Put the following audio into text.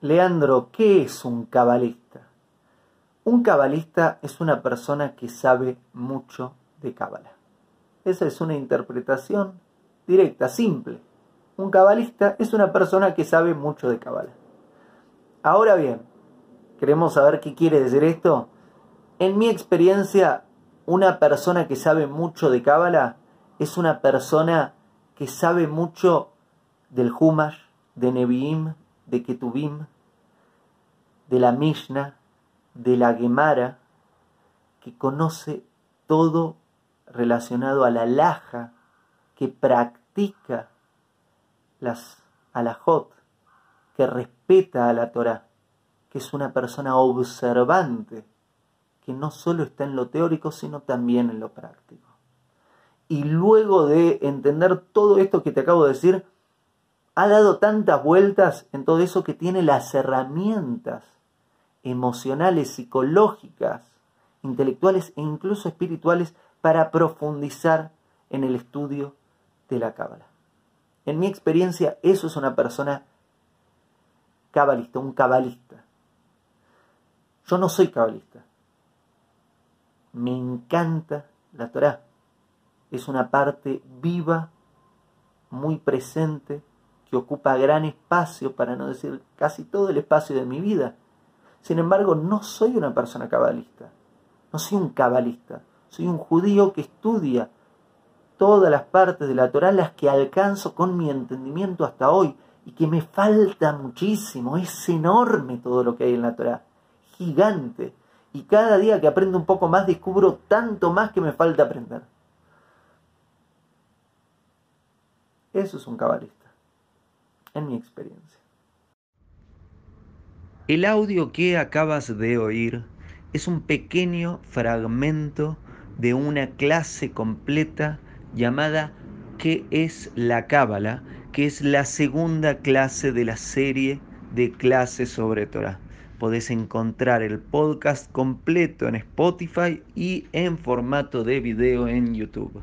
Leandro, ¿qué es un cabalista? Un cabalista es una persona que sabe mucho de cábala. Esa es una interpretación directa, simple. Un cabalista es una persona que sabe mucho de cábala. Ahora bien, ¿queremos saber qué quiere decir esto? En mi experiencia, una persona que sabe mucho de cábala es una persona que sabe mucho del Humash, de Nevi'im, de Ketubim, de la Mishnah, de la Gemara, que conoce todo relacionado a la laja, que practica las alajot, que respeta a la Torah, que es una persona observante, que no solo está en lo teórico, sino también en lo práctico. Y luego de entender todo esto que te acabo de decir, ha dado tantas vueltas en todo eso que tiene las herramientas emocionales, psicológicas, intelectuales e incluso espirituales para profundizar en el estudio de la cábala. En mi experiencia, eso es una persona cabalista, un cabalista. Yo no soy cabalista. Me encanta la Torah. Es una parte viva, muy presente que ocupa gran espacio, para no decir casi todo el espacio de mi vida. Sin embargo, no soy una persona cabalista, no soy un cabalista, soy un judío que estudia todas las partes de la Torah, las que alcanzo con mi entendimiento hasta hoy, y que me falta muchísimo, es enorme todo lo que hay en la Torah, gigante, y cada día que aprendo un poco más descubro tanto más que me falta aprender. Eso es un cabalista en mi experiencia. El audio que acabas de oír es un pequeño fragmento de una clase completa llamada ¿Qué es la Cábala? que es la segunda clase de la serie de clases sobre Torah. Podés encontrar el podcast completo en Spotify y en formato de video en YouTube.